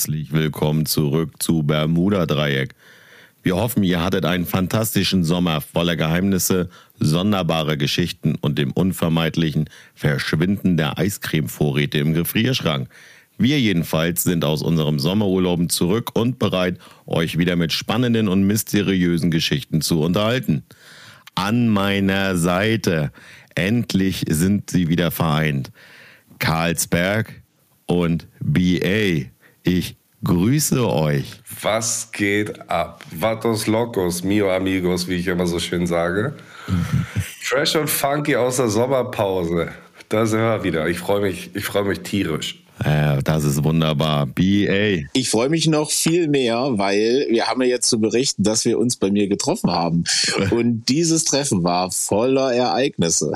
Herzlich willkommen zurück zu Bermuda Dreieck. Wir hoffen, ihr hattet einen fantastischen Sommer voller Geheimnisse, sonderbare Geschichten und dem unvermeidlichen Verschwinden der Eiscremevorräte im Gefrierschrank. Wir jedenfalls sind aus unserem Sommerurlauben zurück und bereit, euch wieder mit spannenden und mysteriösen Geschichten zu unterhalten. An meiner Seite, endlich sind sie wieder vereint. Karlsberg und BA. Ich grüße euch. Was geht ab? Vatos locos, mio amigos, wie ich immer so schön sage. Fresh und funky aus der Sommerpause. Da sind wir wieder. Ich freue mich, ich freue mich tierisch. Äh, das ist wunderbar. BA. Ich freue mich noch viel mehr, weil wir haben ja jetzt zu berichten, dass wir uns bei mir getroffen haben. Und dieses Treffen war voller Ereignisse.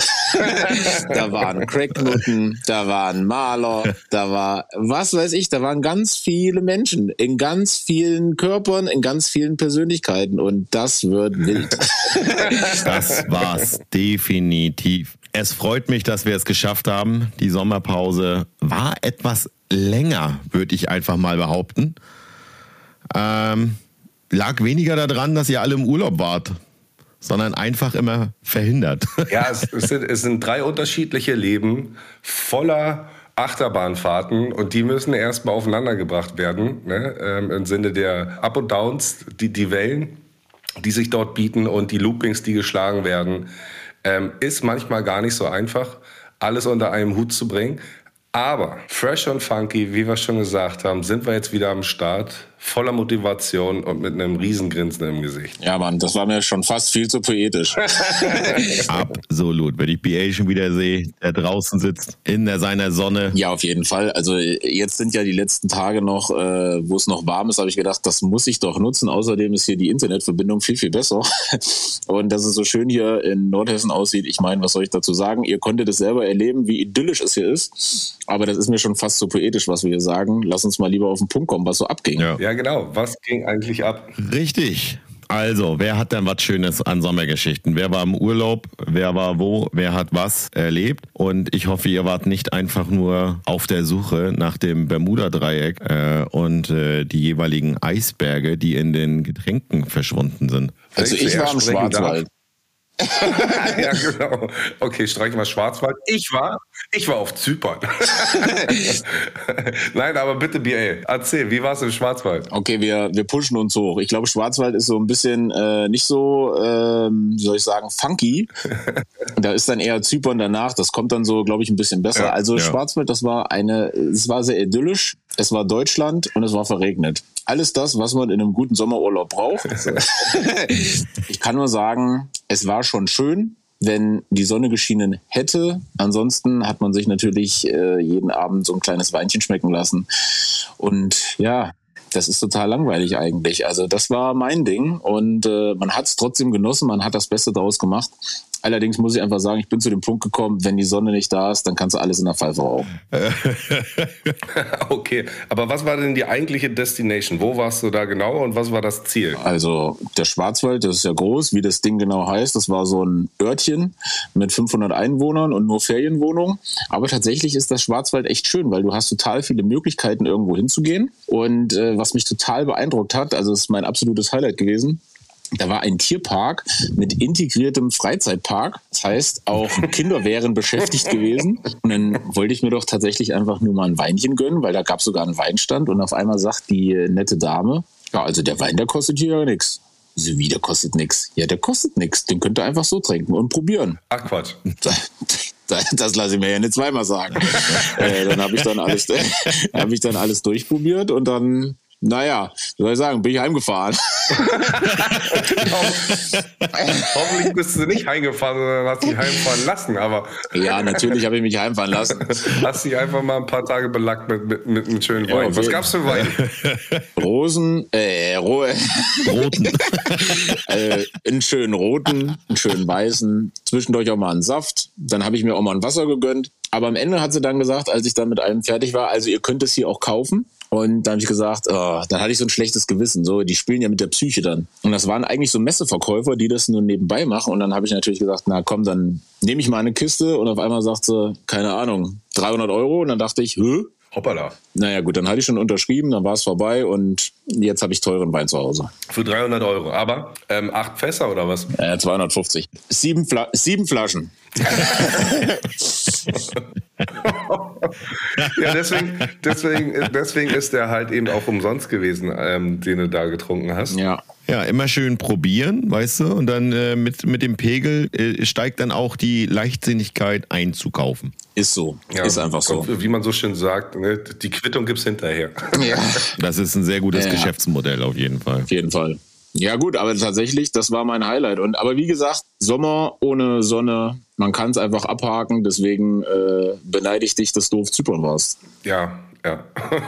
da waren Cracknutten, da waren Maler, da war, was weiß ich, da waren ganz viele Menschen in ganz vielen Körpern, in ganz vielen Persönlichkeiten. Und das wird wild. das war's definitiv. Es freut mich, dass wir es geschafft haben. Die Sommerpause war etwas länger, würde ich einfach mal behaupten. Ähm, lag weniger daran, dass ihr alle im Urlaub wart, sondern einfach immer verhindert. Ja, es, es, sind, es sind drei unterschiedliche Leben voller Achterbahnfahrten und die müssen erstmal aufeinandergebracht werden, ne? ähm, im Sinne der Up und Downs, die, die Wellen, die sich dort bieten und die Loopings, die geschlagen werden. Ähm, ist manchmal gar nicht so einfach, alles unter einem Hut zu bringen. Aber fresh und funky, wie wir schon gesagt haben, sind wir jetzt wieder am Start voller Motivation und mit einem Riesengrinsen im Gesicht. Ja, Mann, das war mir schon fast viel zu poetisch. Absolut. Wenn ich BA schon wieder sehe, der draußen sitzt, in der, seiner Sonne. Ja, auf jeden Fall. Also jetzt sind ja die letzten Tage noch, äh, wo es noch warm ist, habe ich gedacht, das muss ich doch nutzen. Außerdem ist hier die Internetverbindung viel, viel besser. Und dass es so schön hier in Nordhessen aussieht, ich meine, was soll ich dazu sagen? Ihr konntet es selber erleben, wie idyllisch es hier ist. Aber das ist mir schon fast zu poetisch, was wir hier sagen. Lass uns mal lieber auf den Punkt kommen, was so abging. Ja, ja genau. Was ging eigentlich ab? Richtig. Also, wer hat denn was Schönes an Sommergeschichten? Wer war im Urlaub? Wer war wo? Wer hat was erlebt? Und ich hoffe, ihr wart nicht einfach nur auf der Suche nach dem Bermuda-Dreieck äh, und äh, die jeweiligen Eisberge, die in den Getränken verschwunden sind. Also ich war im Schwarzwald. ja, genau. Okay, streichen wir Schwarzwald. Ich war, ich war auf Zypern. Nein, aber bitte, BA, erzähl, wie war es im Schwarzwald? Okay, wir, wir pushen uns hoch. Ich glaube, Schwarzwald ist so ein bisschen äh, nicht so, ähm, wie soll ich sagen, funky. da ist dann eher Zypern danach. Das kommt dann so, glaube ich, ein bisschen besser. Ja, also ja. Schwarzwald, das war eine, es war sehr idyllisch. Es war Deutschland und es war verregnet. Alles das, was man in einem guten Sommerurlaub braucht. ich kann nur sagen, es war schon schön, wenn die Sonne geschienen hätte. Ansonsten hat man sich natürlich äh, jeden Abend so ein kleines Weinchen schmecken lassen. Und ja, das ist total langweilig eigentlich. Also das war mein Ding und äh, man hat es trotzdem genossen, man hat das Beste daraus gemacht. Allerdings muss ich einfach sagen, ich bin zu dem Punkt gekommen, wenn die Sonne nicht da ist, dann kannst du alles in der Pfeife rauchen. okay, aber was war denn die eigentliche Destination? Wo warst du da genau und was war das Ziel? Also der Schwarzwald, das ist ja groß, wie das Ding genau heißt. Das war so ein Örtchen mit 500 Einwohnern und nur Ferienwohnungen. Aber tatsächlich ist das Schwarzwald echt schön, weil du hast total viele Möglichkeiten, irgendwo hinzugehen. Und äh, was mich total beeindruckt hat, also es ist mein absolutes Highlight gewesen, da war ein Tierpark mit integriertem Freizeitpark. Das heißt, auch Kinder wären beschäftigt gewesen. Und dann wollte ich mir doch tatsächlich einfach nur mal ein Weinchen gönnen, weil da gab es sogar einen Weinstand. Und auf einmal sagt die nette Dame, ja, also der Wein, der kostet hier ja nichts. So wie, der kostet nichts. Ja, der kostet nichts. Den könnt ihr einfach so trinken und probieren. Ach Quatsch. Das, das lasse ich mir ja nicht zweimal sagen. äh, dann habe ich dann alles, habe ich dann alles durchprobiert und dann naja, soll ich sagen, bin ich heimgefahren. Hoffentlich bist du nicht heimgefahren, sondern hast dich heimfahren lassen, aber. ja, natürlich habe ich mich heimfahren lassen. Hast dich einfach mal ein paar Tage belackt mit, mit, mit einem schönen Wein. Ja, Was gab's für Wein? Rosen, äh, Ro roten. äh, einen schönen roten, einen schönen weißen, zwischendurch auch mal einen Saft. Dann habe ich mir auch mal ein Wasser gegönnt. Aber am Ende hat sie dann gesagt, als ich dann mit allem fertig war, also ihr könnt es hier auch kaufen. Und dann habe ich gesagt, oh, dann hatte ich so ein schlechtes Gewissen. So, die spielen ja mit der Psyche dann. Und das waren eigentlich so Messeverkäufer, die das nur nebenbei machen. Und dann habe ich natürlich gesagt, na komm, dann nehme ich mal eine Kiste. Und auf einmal sagt sie, keine Ahnung, 300 Euro. Und dann dachte ich, Hö? Hoppala. Naja, gut, dann hatte ich schon unterschrieben, dann war es vorbei und jetzt habe ich teuren Wein zu Hause. Für 300 Euro. Aber ähm, acht Fässer oder was? Äh, 250. Sieben, Fla sieben Flaschen. Ja, deswegen, deswegen, deswegen ist der halt eben auch umsonst gewesen, ähm, den du da getrunken hast. Ja. Ja, immer schön probieren, weißt du, und dann äh, mit, mit dem Pegel äh, steigt dann auch die Leichtsinnigkeit einzukaufen. Ist so, ja, ist einfach so. Wie man so schön sagt, ne, die Quittung gibt's hinterher. Ja. Das ist ein sehr gutes ja, Geschäftsmodell auf jeden Fall. Auf jeden Fall. Ja gut, aber tatsächlich, das war mein Highlight. Und aber wie gesagt, Sommer ohne Sonne, man kann es einfach abhaken. Deswegen äh, beneide ich dich, dass du auf Zypern warst. Ja, ja.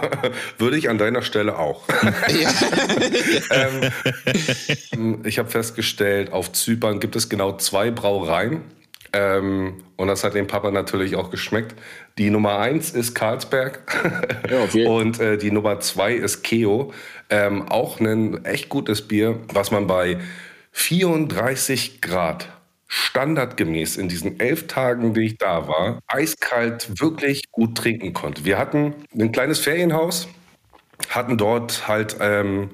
Würde ich an deiner Stelle auch. ähm, ich habe festgestellt, auf Zypern gibt es genau zwei Brauereien. Ähm, und das hat dem Papa natürlich auch geschmeckt. Die Nummer eins ist Karlsberg ja, okay. und äh, die Nummer zwei ist Keo. Ähm, auch ein echt gutes Bier, was man bei 34 Grad standardgemäß in diesen elf Tagen, die ich da war, eiskalt wirklich gut trinken konnte. Wir hatten ein kleines Ferienhaus, hatten dort halt ähm,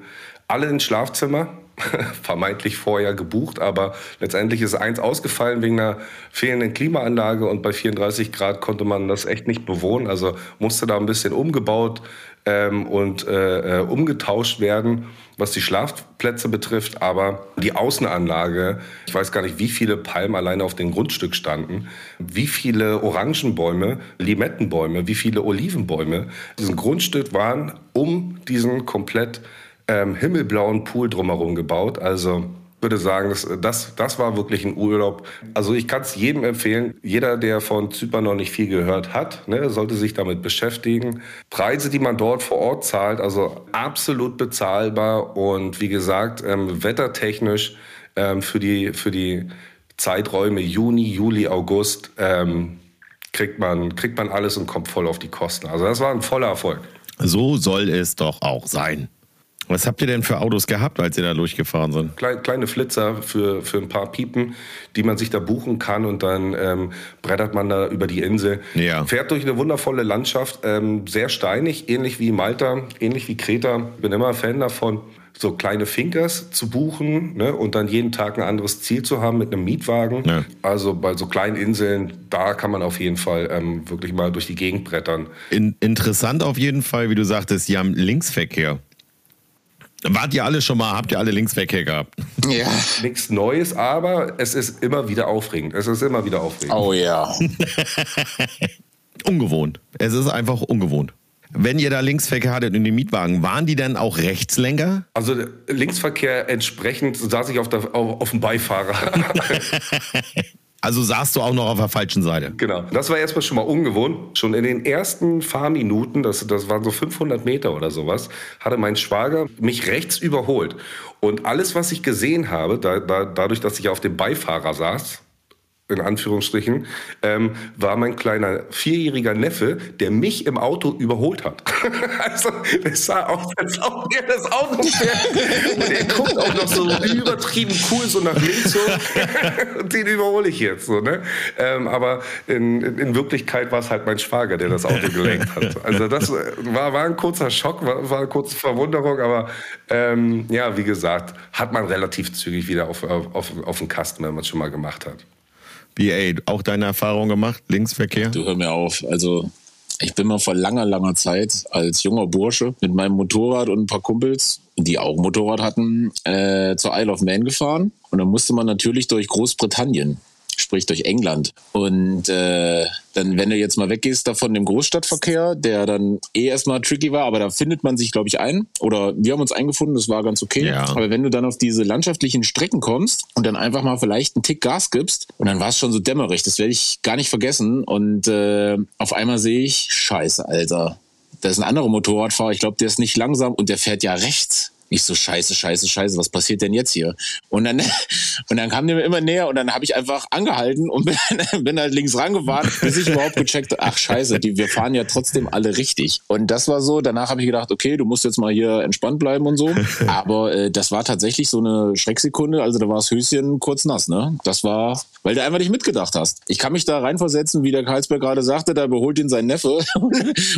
alle ein Schlafzimmer, vermeintlich vorher gebucht, aber letztendlich ist eins ausgefallen wegen einer fehlenden Klimaanlage und bei 34 Grad konnte man das echt nicht bewohnen. Also musste da ein bisschen umgebaut ähm, und äh, äh, umgetauscht werden, was die Schlafplätze betrifft. Aber die Außenanlage, ich weiß gar nicht, wie viele Palmen alleine auf dem Grundstück standen, wie viele Orangenbäume, Limettenbäume, wie viele Olivenbäume. Diesen Grundstück waren um diesen komplett ähm, himmelblauen Pool drumherum gebaut. Also würde sagen, das, das, das war wirklich ein Urlaub. Also ich kann es jedem empfehlen. Jeder, der von Zypern noch nicht viel gehört hat, ne, sollte sich damit beschäftigen. Preise, die man dort vor Ort zahlt, also absolut bezahlbar und wie gesagt, ähm, wettertechnisch ähm, für, die, für die Zeiträume Juni, Juli, August ähm, kriegt, man, kriegt man alles und kommt voll auf die Kosten. Also das war ein voller Erfolg. So soll es doch auch sein. Was habt ihr denn für Autos gehabt, als ihr da durchgefahren sind? Kleine, Flitzer für, für ein paar Piepen, die man sich da buchen kann und dann ähm, brettert man da über die Insel. Ja. Fährt durch eine wundervolle Landschaft, ähm, sehr steinig, ähnlich wie Malta, ähnlich wie Kreta. Bin immer Fan davon, so kleine Finkers zu buchen ne, und dann jeden Tag ein anderes Ziel zu haben mit einem Mietwagen. Ja. Also bei so kleinen Inseln, da kann man auf jeden Fall ähm, wirklich mal durch die Gegend brettern. In, interessant auf jeden Fall, wie du sagtest, die haben Linksverkehr. Wart ihr alle schon mal, habt ihr alle Linksverkehr gehabt? Ja. Nichts Neues, aber es ist immer wieder aufregend. Es ist immer wieder aufregend. Oh ja. ungewohnt. Es ist einfach ungewohnt. Wenn ihr da Linksverkehr hattet in den Mietwagen, waren die dann auch Rechtslenker? Also Linksverkehr entsprechend saß ich auf, der, auf, auf dem Beifahrer. Also saßt du auch noch auf der falschen Seite. Genau. Das war erstmal schon mal ungewohnt. Schon in den ersten Fahrminuten, das, das waren so 500 Meter oder sowas, hatte mein Schwager mich rechts überholt. Und alles, was ich gesehen habe, da, da, dadurch, dass ich auf dem Beifahrer saß, in Anführungsstrichen, ähm, war mein kleiner vierjähriger Neffe, der mich im Auto überholt hat. also, es sah aus, als ob er das Auto fährt. Und er guckt auch noch so übertrieben cool so nach links so. Den überhole ich jetzt so, ne? Ähm, aber in, in Wirklichkeit war es halt mein Schwager, der das Auto gelenkt hat. Also das war, war ein kurzer Schock, war, war eine kurze Verwunderung, aber ähm, ja, wie gesagt, hat man relativ zügig wieder auf, auf, auf den Kasten, wenn man es schon mal gemacht hat. BA, auch deine Erfahrung gemacht, Linksverkehr? Du hör mir auf. Also ich bin mal vor langer, langer Zeit als junger Bursche mit meinem Motorrad und ein paar Kumpels, die auch Motorrad hatten, äh, zur Isle of Man gefahren. Und dann musste man natürlich durch Großbritannien sprich durch England. Und äh, dann, wenn du jetzt mal weggehst davon dem Großstadtverkehr, der dann eh erstmal tricky war, aber da findet man sich, glaube ich, ein. Oder wir haben uns eingefunden, das war ganz okay. Ja. Aber wenn du dann auf diese landschaftlichen Strecken kommst und dann einfach mal vielleicht einen Tick Gas gibst, und dann war es schon so dämmerig, das werde ich gar nicht vergessen. Und äh, auf einmal sehe ich, scheiße, Alter. Da ist ein anderer Motorradfahrer, ich glaube, der ist nicht langsam und der fährt ja rechts Ich so, scheiße, scheiße, scheiße, was passiert denn jetzt hier? Und dann, und dann kam der mir immer näher und dann habe ich einfach angehalten und bin, bin halt links rangefahren, bis ich überhaupt gecheckt ach scheiße, die, wir fahren ja trotzdem alle richtig. Und das war so, danach habe ich gedacht, okay, du musst jetzt mal hier entspannt bleiben und so. Aber äh, das war tatsächlich so eine Schrecksekunde, also da war das Höschen kurz nass, ne? Das war, weil du einfach nicht mitgedacht hast. Ich kann mich da reinversetzen, wie der Karlsberg gerade sagte, da beholt ihn sein Neffe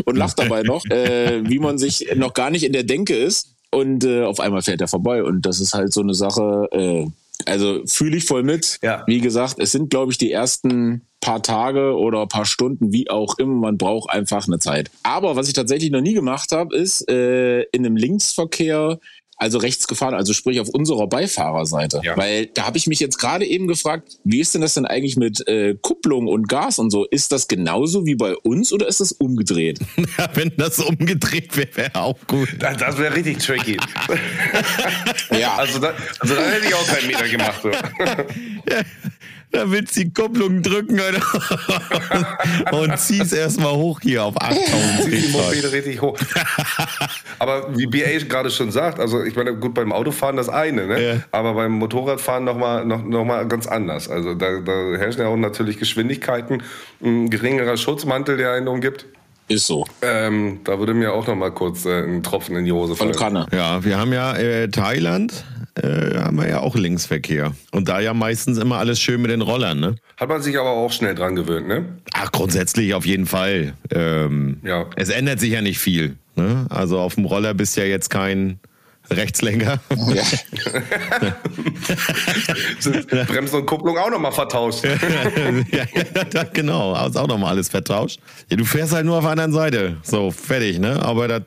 und lacht dabei noch, äh, wie man sich noch gar nicht in der Denke ist. Und äh, auf einmal fährt er vorbei. Und das ist halt so eine Sache, äh, also fühle ich voll mit. Ja. Wie gesagt, es sind, glaube ich, die ersten paar Tage oder paar Stunden, wie auch immer. Man braucht einfach eine Zeit. Aber was ich tatsächlich noch nie gemacht habe, ist äh, in einem Linksverkehr also rechts gefahren, also sprich auf unserer Beifahrerseite. Ja. Weil da habe ich mich jetzt gerade eben gefragt, wie ist denn das denn eigentlich mit äh, Kupplung und Gas und so? Ist das genauso wie bei uns oder ist das umgedreht? Ja, wenn das umgedreht wäre, wäre auch gut. Das, das wäre richtig tricky. ja. Also, da, also dann hätte ich auch keinen Meter gemacht. So. Da willst du die Kupplung drücken Alter. und ziehst erstmal hoch hier auf 8000 Zieh die Mopede richtig hoch. Aber wie BA gerade schon sagt, also ich meine, gut, beim Autofahren das eine, ne? Ja. aber beim Motorradfahren nochmal noch, noch mal ganz anders. Also da, da herrschen ja auch natürlich Geschwindigkeiten, ein geringerer Schutzmantel, der einen umgibt. Ist so. Ähm, da würde mir auch noch mal kurz äh, ein Tropfen in die Hose fallen. Kanne. Ja, wir haben ja äh, Thailand, äh, haben wir ja auch Linksverkehr. Und da ja meistens immer alles schön mit den Rollern, ne? Hat man sich aber auch schnell dran gewöhnt, ne? Ach, grundsätzlich auf jeden Fall. Ähm, ja. Es ändert sich ja nicht viel. Ne? Also auf dem Roller bist ja jetzt kein Rechtslenker. Ja. Bremse und Kupplung auch nochmal vertauscht. ja, ja, genau, ist auch nochmal alles vertauscht. Ja, du fährst halt nur auf der anderen Seite. So, fertig, ne? Aber das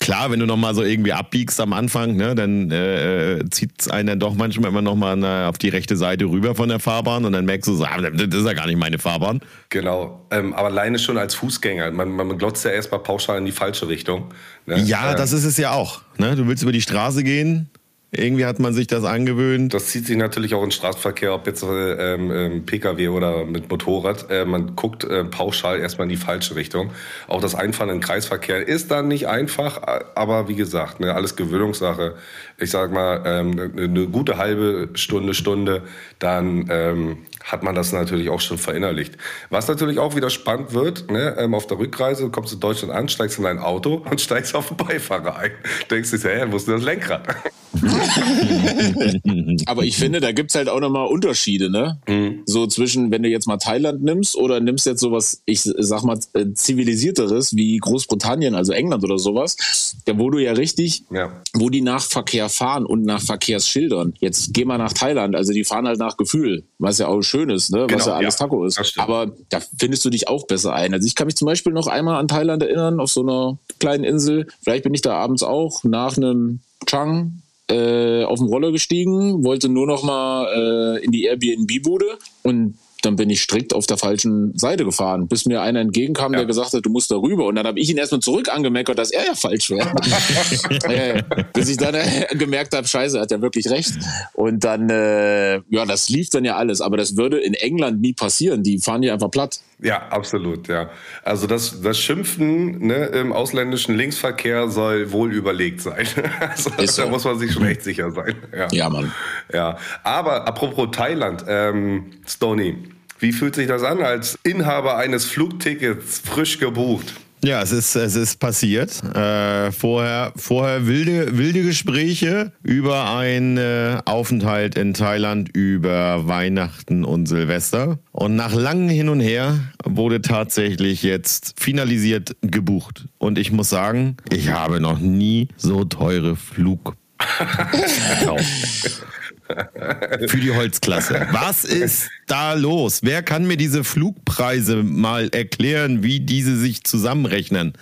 klar, wenn du nochmal so irgendwie abbiegst am Anfang, ne, dann äh, zieht es einen dann doch manchmal immer nochmal auf die rechte Seite rüber von der Fahrbahn und dann merkst du so, ah, das ist ja gar nicht meine Fahrbahn. Genau, ähm, aber alleine schon als Fußgänger, man, man glotzt ja erstmal pauschal in die falsche Richtung. Ne? Ja, ähm, das ist es ja auch. Ne? Du willst über die Straße gehen, irgendwie hat man sich das angewöhnt. Das zieht sich natürlich auch in Straßenverkehr, ob jetzt ähm, ähm Pkw oder mit Motorrad. Äh, man guckt äh, pauschal erstmal in die falsche Richtung. Auch das Einfahren in Kreisverkehr ist dann nicht einfach, aber wie gesagt, ne, alles Gewöhnungssache. Ich sag mal, ähm, eine gute halbe Stunde, Stunde, dann ähm, hat man das natürlich auch schon verinnerlicht. Was natürlich auch wieder spannend wird, ne, ähm, auf der Rückreise, du kommst in Deutschland an, steigst in dein Auto und steigst auf den Beifahrer ein. Denkst du dir, hey, wo ist denn das Lenkrad? Aber ich finde, da gibt's halt auch nochmal Unterschiede, ne? Mhm. So zwischen, wenn du jetzt mal Thailand nimmst oder nimmst jetzt sowas, ich sag mal, äh, zivilisierteres wie Großbritannien, also England oder sowas, da wo du ja richtig, ja. wo die nach Verkehr fahren und nach Verkehrsschildern. Jetzt geh mal nach Thailand, also die fahren halt nach Gefühl, was ja auch schön ist, ne? was genau, ja alles ja, Taco ist. Aber da findest du dich auch besser ein. Also ich kann mich zum Beispiel noch einmal an Thailand erinnern, auf so einer kleinen Insel. Vielleicht bin ich da abends auch nach einem Chang äh, auf den Roller gestiegen, wollte nur noch mal äh, in die Airbnb-Bude und dann bin ich strikt auf der falschen Seite gefahren, bis mir einer entgegenkam, ja. der gesagt hat, du musst da rüber. Und dann habe ich ihn erstmal zurück angemeckert, dass er ja falsch wäre. äh, bis ich dann äh, gemerkt habe, scheiße, er hat ja wirklich recht. Und dann, äh, ja, das lief dann ja alles. Aber das würde in England nie passieren. Die fahren hier einfach platt. Ja, absolut, ja. Also das, das Schimpfen ne, im ausländischen Linksverkehr soll wohl überlegt sein. Also, so. Da muss man sich schon echt sicher sein. Ja, ja Mann. Ja. Aber apropos Thailand, ähm, Stony, wie fühlt sich das an, als Inhaber eines Flugtickets frisch gebucht? Ja, es ist, es ist passiert. Äh, vorher, vorher wilde, wilde Gespräche über einen äh, Aufenthalt in Thailand über Weihnachten und Silvester. Und nach langem Hin und Her wurde tatsächlich jetzt finalisiert gebucht. Und ich muss sagen, ich habe noch nie so teure Flug Für die Holzklasse. Was ist da los? Wer kann mir diese Flugpreise mal erklären, wie diese sich zusammenrechnen?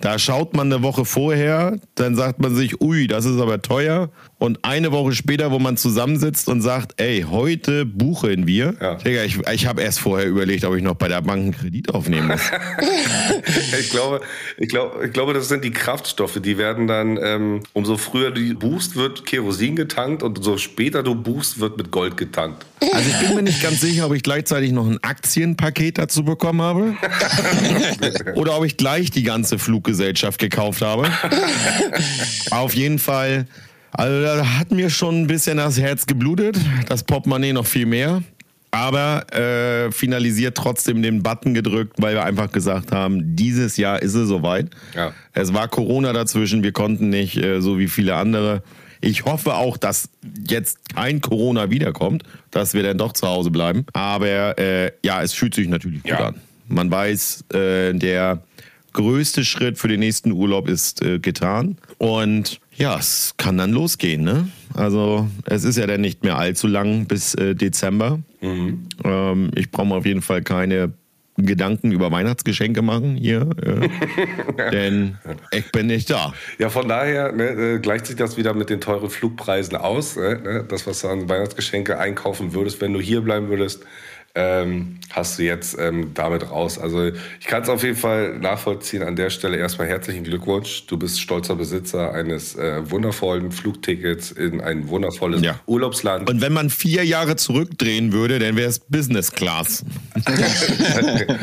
Da schaut man eine Woche vorher, dann sagt man sich, ui, das ist aber teuer. Und eine Woche später, wo man zusammensitzt und sagt, ey, heute buchen wir. Ja. Digga, ich, ich habe erst vorher überlegt, ob ich noch bei der Bank einen Kredit aufnehmen muss. ich, glaube, ich, glaube, ich glaube, das sind die Kraftstoffe. Die werden dann, ähm, umso früher du buchst, wird Kerosin getankt und so später du buchst, wird mit Gold getankt. Also ich bin mir nicht ganz sicher, ob ich gleichzeitig noch ein Aktienpaket dazu bekommen habe oder ob ich gleich die ganze Fluggesellschaft gekauft habe. Auf jeden Fall, also da hat mir schon ein bisschen das Herz geblutet, das Portemonnaie noch viel mehr. Aber äh, finalisiert trotzdem den Button gedrückt, weil wir einfach gesagt haben, dieses Jahr ist es soweit. Ja. Es war Corona dazwischen, wir konnten nicht, äh, so wie viele andere. Ich hoffe auch, dass jetzt kein Corona wiederkommt, dass wir dann doch zu Hause bleiben. Aber äh, ja, es fühlt sich natürlich gut ja. an. Man weiß, äh, der größte Schritt für den nächsten Urlaub ist äh, getan. Und ja, es kann dann losgehen. Ne? Also es ist ja dann nicht mehr allzu lang bis äh, Dezember. Mhm. Ähm, ich brauche auf jeden Fall keine Gedanken über Weihnachtsgeschenke machen hier, äh, denn ich bin nicht da. Ja, von daher ne, äh, gleicht sich das wieder mit den teuren Flugpreisen aus. Ne? ne das, was du an Weihnachtsgeschenke einkaufen würdest, wenn du hier bleiben würdest, ähm, hast du jetzt ähm, damit raus. Also ich kann es auf jeden Fall nachvollziehen. An der Stelle erstmal herzlichen Glückwunsch. Du bist stolzer Besitzer eines äh, wundervollen Flugtickets in ein wundervolles ja. Urlaubsland. Und wenn man vier Jahre zurückdrehen würde, dann wäre es Business Class.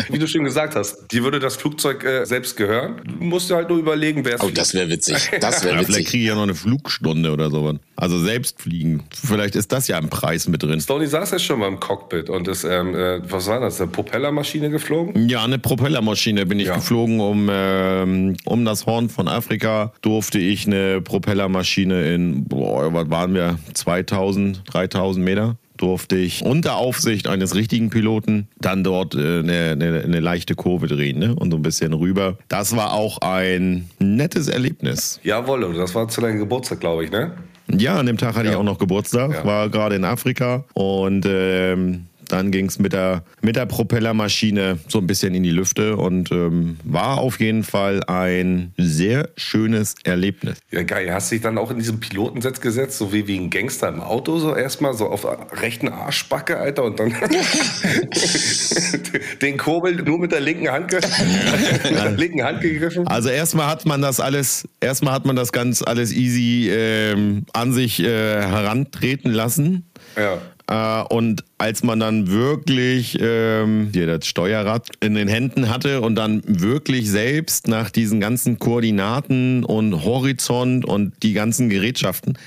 Wie du schon gesagt hast, dir würde das Flugzeug äh, selbst gehören. Du musst dir halt nur überlegen, wer es Oh, das wäre witzig. Das wäre ja, witzig. Vielleicht kriege ich ja noch eine Flugstunde oder sowas. Also selbst fliegen. Vielleicht ist das ja im Preis mit drin. Stoney saß ja schon mal im Cockpit und ist, ähm, äh, was war das, eine Propellermaschine geflogen? Ja, eine Propellermaschine bin ich ja. geflogen. Um, ähm, um das Horn von Afrika durfte ich eine Propellermaschine in, boah, was waren wir, 2000, 3000 Meter? durfte ich unter Aufsicht eines richtigen Piloten dann dort äh, eine, eine, eine, leichte Kurve drehen ne? und so ein bisschen rüber. Das war auch ein nettes Erlebnis. Jawohl, das war zu deinem Geburtstag, glaube ich, ne? Ja, an dem Tag hatte ja. ich auch noch Geburtstag, ja. war gerade in Afrika und ähm, dann ging es mit der, mit der Propellermaschine so ein bisschen in die Lüfte und ähm, war auf jeden Fall ein sehr schönes Erlebnis. Ja, geil. Hast du dich dann auch in diesem Pilotensitz gesetzt, so wie, wie ein Gangster im Auto, so erstmal so auf rechten Arschbacke, Alter, und dann den Kurbel nur mit der linken Hand, mit der linken Hand gegriffen? Also erstmal hat man das alles, erstmal hat man das ganz alles easy ähm, an sich äh, herantreten lassen. Ja. Äh, und als man dann wirklich ähm, hier das Steuerrad in den Händen hatte und dann wirklich selbst nach diesen ganzen Koordinaten und Horizont und die ganzen Gerätschaften,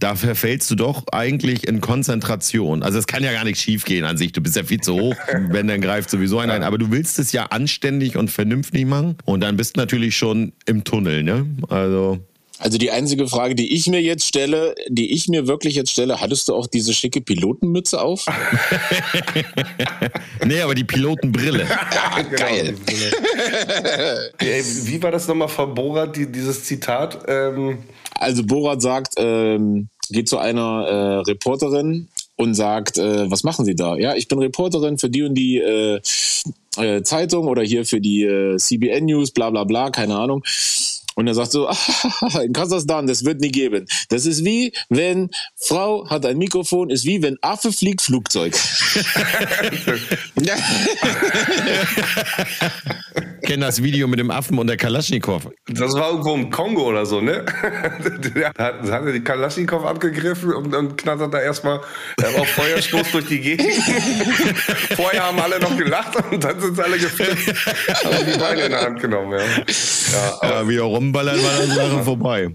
da verfällst du doch eigentlich in Konzentration. Also es kann ja gar nicht schief gehen an sich. Du bist ja viel zu hoch, wenn dann greift sowieso einer ein. Aber du willst es ja anständig und vernünftig machen. Und dann bist du natürlich schon im Tunnel, ne? Also also die einzige Frage, die ich mir jetzt stelle, die ich mir wirklich jetzt stelle, hattest du auch diese schicke Pilotenmütze auf? nee, aber die Pilotenbrille. ja, genau, Geil. Wie war das nochmal von Borat, die, dieses Zitat? Ähm also Borat sagt, ähm, geht zu einer äh, Reporterin und sagt, äh, was machen Sie da? Ja, ich bin Reporterin für die und die äh, äh, Zeitung oder hier für die äh, CBN News, bla bla bla, keine Ahnung. Und er sagt so, in Kasachstan, das wird nie geben. Das ist wie, wenn Frau hat ein Mikrofon, ist wie, wenn Affe fliegt Flugzeug. kenne das Video mit dem Affen und der Kalaschnikow. Das war irgendwo im Kongo oder so, ne? Der hat, hat die Kalaschnikow abgegriffen und dann knattert da erstmal auf Feuerstoß durch die Gegend. Vorher haben alle noch gelacht und dann sind sie alle geflippt. Haben die Beine in der Hand genommen, ja. Ja, ja wie er rumballern, war das Sache vorbei.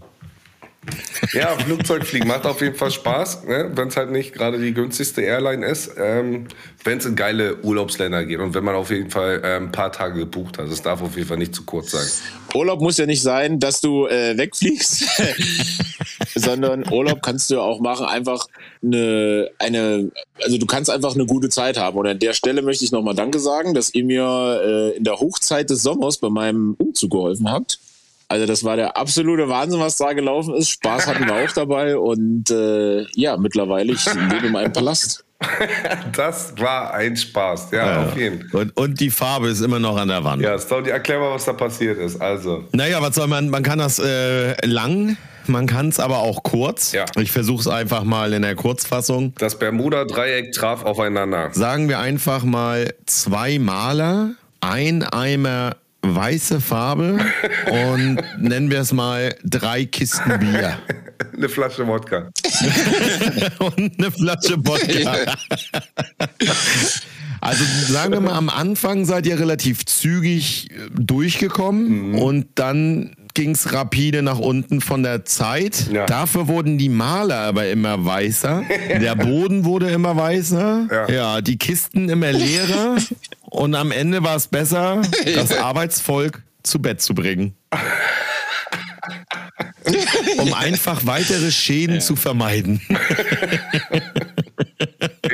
Ja, Flugzeugfliegen macht auf jeden Fall Spaß, ne? wenn es halt nicht gerade die günstigste Airline ist. Ähm, wenn es in geile Urlaubsländer geht und wenn man auf jeden Fall äh, ein paar Tage gebucht hat. Es darf auf jeden Fall nicht zu kurz sein. Urlaub muss ja nicht sein, dass du äh, wegfliegst, sondern Urlaub kannst du auch machen, einfach eine, eine, also du kannst einfach eine gute Zeit haben. Und an der Stelle möchte ich nochmal Danke sagen, dass ihr mir äh, in der Hochzeit des Sommers bei meinem Umzug geholfen habt. Also das war der absolute Wahnsinn, was da gelaufen ist. Spaß hatten wir auch dabei und äh, ja, mittlerweile ich lebe in meinem Palast. Das war ein Spaß, ja, ja. auf jeden Fall. Und, und, die Farbe ist immer noch an der Wand. Ja, Stony, erklär mal, was da passiert ist. Also. Naja, was soll man, man kann das äh, lang, man kann es aber auch kurz. Ja. Ich versuche es einfach mal in der Kurzfassung. Das Bermuda-Dreieck traf aufeinander. Sagen wir einfach mal zwei Maler, ein Eimer weiße Farbe und nennen wir es mal drei Kisten Bier. eine Flasche Wodka. und eine Flasche Wodka. Also sagen wir mal, am Anfang seid ihr relativ zügig äh, durchgekommen mhm. und dann ging es rapide nach unten von der Zeit. Ja. Dafür wurden die Maler aber immer weißer. der Boden wurde immer weißer. Ja. ja, die Kisten immer leerer. und am Ende war es besser, das Arbeitsvolk zu Bett zu bringen. um einfach weitere Schäden ja. zu vermeiden.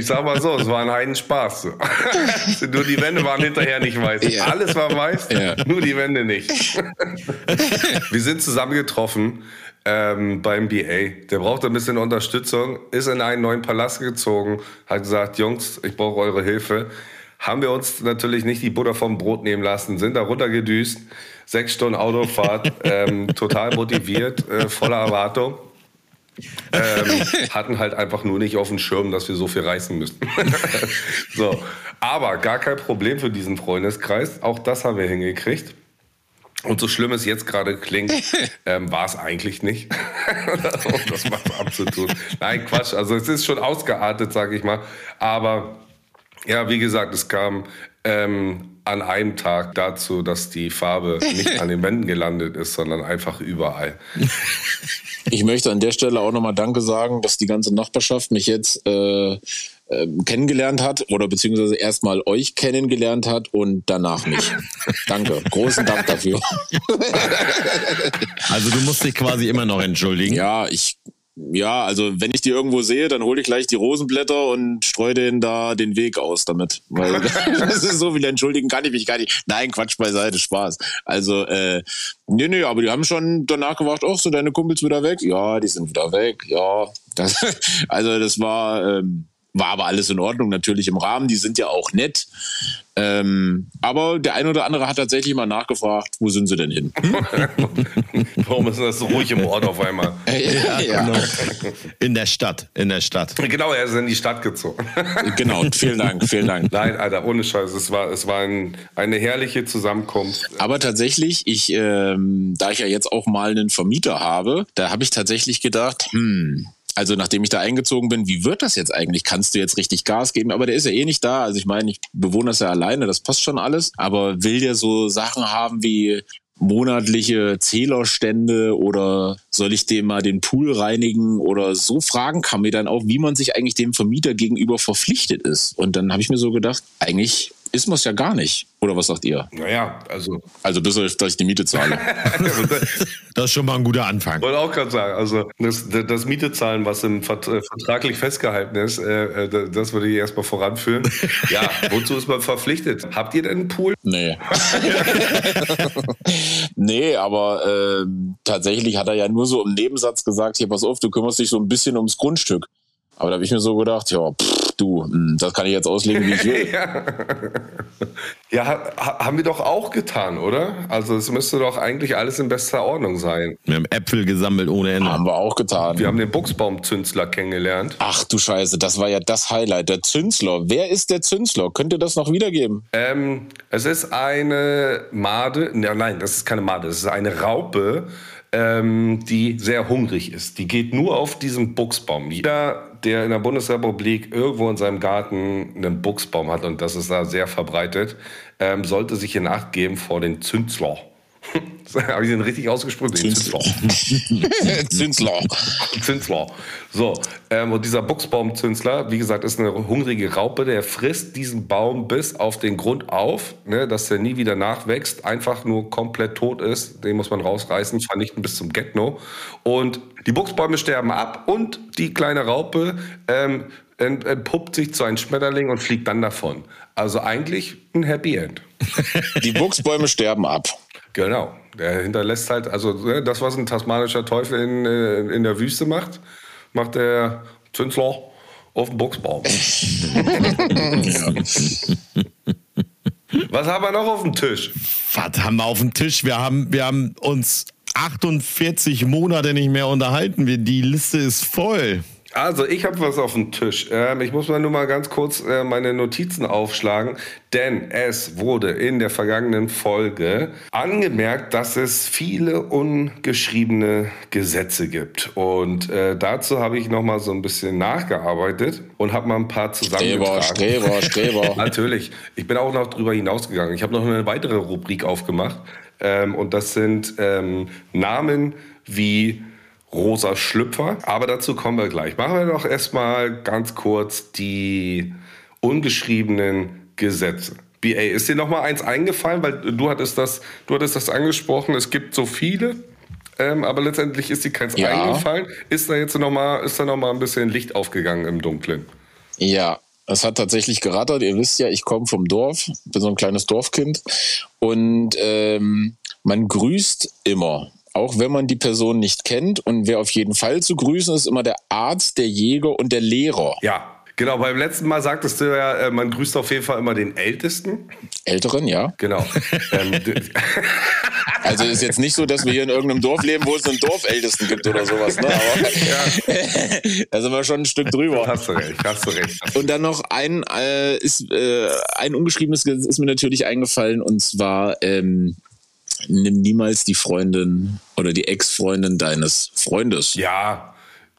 Ich sag mal so, es war ein Heidenspaß. nur die Wände waren hinterher nicht weiß. Ja. Alles war weiß, ja. nur die Wände nicht. Wir sind zusammengetroffen ähm, beim BA. Der braucht ein bisschen Unterstützung, ist in einen neuen Palast gezogen, hat gesagt, Jungs, ich brauche eure Hilfe. Haben wir uns natürlich nicht die Butter vom Brot nehmen lassen, sind da runtergedüst, sechs Stunden Autofahrt, ähm, total motiviert, äh, voller Erwartung ähm, hatten halt einfach nur nicht auf dem Schirm, dass wir so viel reißen müssen. so, aber gar kein Problem für diesen Freundeskreis. Auch das haben wir hingekriegt. Und so schlimm es jetzt gerade klingt, ähm, war es eigentlich nicht. das macht abzutun. Nein, Quatsch. Also es ist schon ausgeartet, sage ich mal. Aber ja, wie gesagt, es kam ähm, an einem Tag dazu, dass die Farbe nicht an den Wänden gelandet ist, sondern einfach überall. Ich möchte an der Stelle auch nochmal Danke sagen, dass die ganze Nachbarschaft mich jetzt äh, äh, kennengelernt hat oder beziehungsweise erstmal euch kennengelernt hat und danach mich. Danke. Großen Dank dafür. Also du musst dich quasi immer noch entschuldigen. Ja, ich ja, also wenn ich die irgendwo sehe, dann hole ich gleich die Rosenblätter und streue denen da den Weg aus damit. Weil das ist so viel entschuldigen kann ich mich gar nicht. Nein, Quatsch beiseite, Spaß. Also, äh, nee, nee, aber die haben schon danach gewacht, ach, so deine Kumpels wieder weg? Ja, die sind wieder weg, ja. Das, also das war, ähm, war aber alles in Ordnung, natürlich im Rahmen. Die sind ja auch nett. Ähm, aber der eine oder andere hat tatsächlich mal nachgefragt, wo sind sie denn hin? Warum ist das so ruhig im Ort auf einmal? ja, ja. Genau. In der Stadt, in der Stadt. Genau, er ist in die Stadt gezogen. genau, vielen Dank, vielen Dank. Nein, Alter, ohne Scheiß, es war, es war ein, eine herrliche Zusammenkunft. Aber tatsächlich, ich, ähm, da ich ja jetzt auch mal einen Vermieter habe, da habe ich tatsächlich gedacht, hm, also nachdem ich da eingezogen bin, wie wird das jetzt eigentlich? Kannst du jetzt richtig Gas geben? Aber der ist ja eh nicht da. Also ich meine, ich bewohne das ja alleine, das passt schon alles. Aber will der so Sachen haben wie monatliche Zählerstände oder soll ich dem mal den Pool reinigen oder so Fragen kam mir dann auch, wie man sich eigentlich dem Vermieter gegenüber verpflichtet ist. Und dann habe ich mir so gedacht, eigentlich ist man es ja gar nicht. Oder was sagt ihr? Naja, also. Also bis ich, dass ich die Miete zahle. das ist schon mal ein guter Anfang. Wollte auch gerade sagen, also das, das Miete zahlen, was im äh, vertraglich festgehalten ist, äh, äh das würde ich erstmal voranführen. ja, wozu ist man verpflichtet? Habt ihr denn einen Pool? Nee. nee, aber äh, tatsächlich hat er ja nur so im Nebensatz gesagt, hier pass auf, du kümmerst dich so ein bisschen ums Grundstück. Aber da habe ich mir so gedacht, ja, pff, du, hm, das kann ich jetzt auslegen, wie ich will. ja, ja haben wir doch auch getan, oder? Also es müsste doch eigentlich alles in bester Ordnung sein. Wir haben Äpfel gesammelt ohne Ende. Haben wir auch getan. Wir haben den Buchsbaumzünsler kennengelernt. Ach du Scheiße, das war ja das Highlight, der Zünsler. Wer ist der Zünsler? Könnt ihr das noch wiedergeben? Ähm, es ist eine Made, ja, nein, das ist keine Made, es ist eine Raupe, ähm, die sehr hungrig ist. Die geht nur auf diesen Buchsbaum. Jeder, der in der Bundesrepublik irgendwo in seinem Garten einen Buchsbaum hat, und das ist da sehr verbreitet, ähm, sollte sich in Acht geben vor den Zünsler. Habe ich den richtig ausgesprochen? Zünsler. Zünsler. Zünsler. So, ähm, und dieser Buchsbaumzünsler, wie gesagt, ist eine hungrige Raupe, der frisst diesen Baum bis auf den Grund auf, ne, dass der nie wieder nachwächst, einfach nur komplett tot ist. Den muss man rausreißen, vernichten bis zum Getno. Und die Buchsbäume sterben ab und die kleine Raupe ähm, entpuppt sich zu einem Schmetterling und fliegt dann davon. Also eigentlich ein Happy End. Die Buchsbäume sterben ab. Genau. Der hinterlässt halt, also ne, das, was ein tasmanischer Teufel in, äh, in der Wüste macht, macht der Zünsler auf dem Buchsbaum. Was haben wir noch auf dem Tisch? Was haben wir auf dem Tisch? Wir haben, wir haben uns 48 Monate nicht mehr unterhalten. Die Liste ist voll. Also, ich habe was auf dem Tisch. Ähm, ich muss mal nur mal ganz kurz äh, meine Notizen aufschlagen, denn es wurde in der vergangenen Folge angemerkt, dass es viele ungeschriebene Gesetze gibt. Und äh, dazu habe ich noch mal so ein bisschen nachgearbeitet und habe mal ein paar zusammengetragen. Streber, Streber, Streber. Natürlich. Ich bin auch noch drüber hinausgegangen. Ich habe noch eine weitere Rubrik aufgemacht. Ähm, und das sind ähm, Namen wie rosa Schlüpfer. Aber dazu kommen wir gleich. Machen wir doch erstmal ganz kurz die ungeschriebenen Gesetze. BA, ist dir noch mal eins eingefallen? Weil du hattest das, du hattest das angesprochen. Es gibt so viele. Ähm, aber letztendlich ist dir keins ja. eingefallen. Ist da jetzt noch mal, ist da noch mal ein bisschen Licht aufgegangen im Dunkeln? Ja, es hat tatsächlich gerattert. Ihr wisst ja, ich komme vom Dorf, bin so ein kleines Dorfkind. Und ähm, man grüßt immer auch wenn man die Person nicht kennt. Und wer auf jeden Fall zu grüßen ist, immer der Arzt, der Jäger und der Lehrer. Ja. Genau, beim letzten Mal sagtest du ja, äh, man grüßt auf jeden Fall immer den Ältesten. Älteren, ja. Genau. Ähm, also ist jetzt nicht so, dass wir hier in irgendeinem Dorf leben, wo es einen Dorfältesten gibt oder sowas. Ne? Aber ja. da sind wir schon ein Stück drüber. Hast du recht, hast du recht. Und dann noch ein, äh, ist, äh, ein ungeschriebenes Gesetz ist mir natürlich eingefallen und zwar ähm, nimm niemals die Freundin oder die Ex-Freundin deines Freundes. Ja,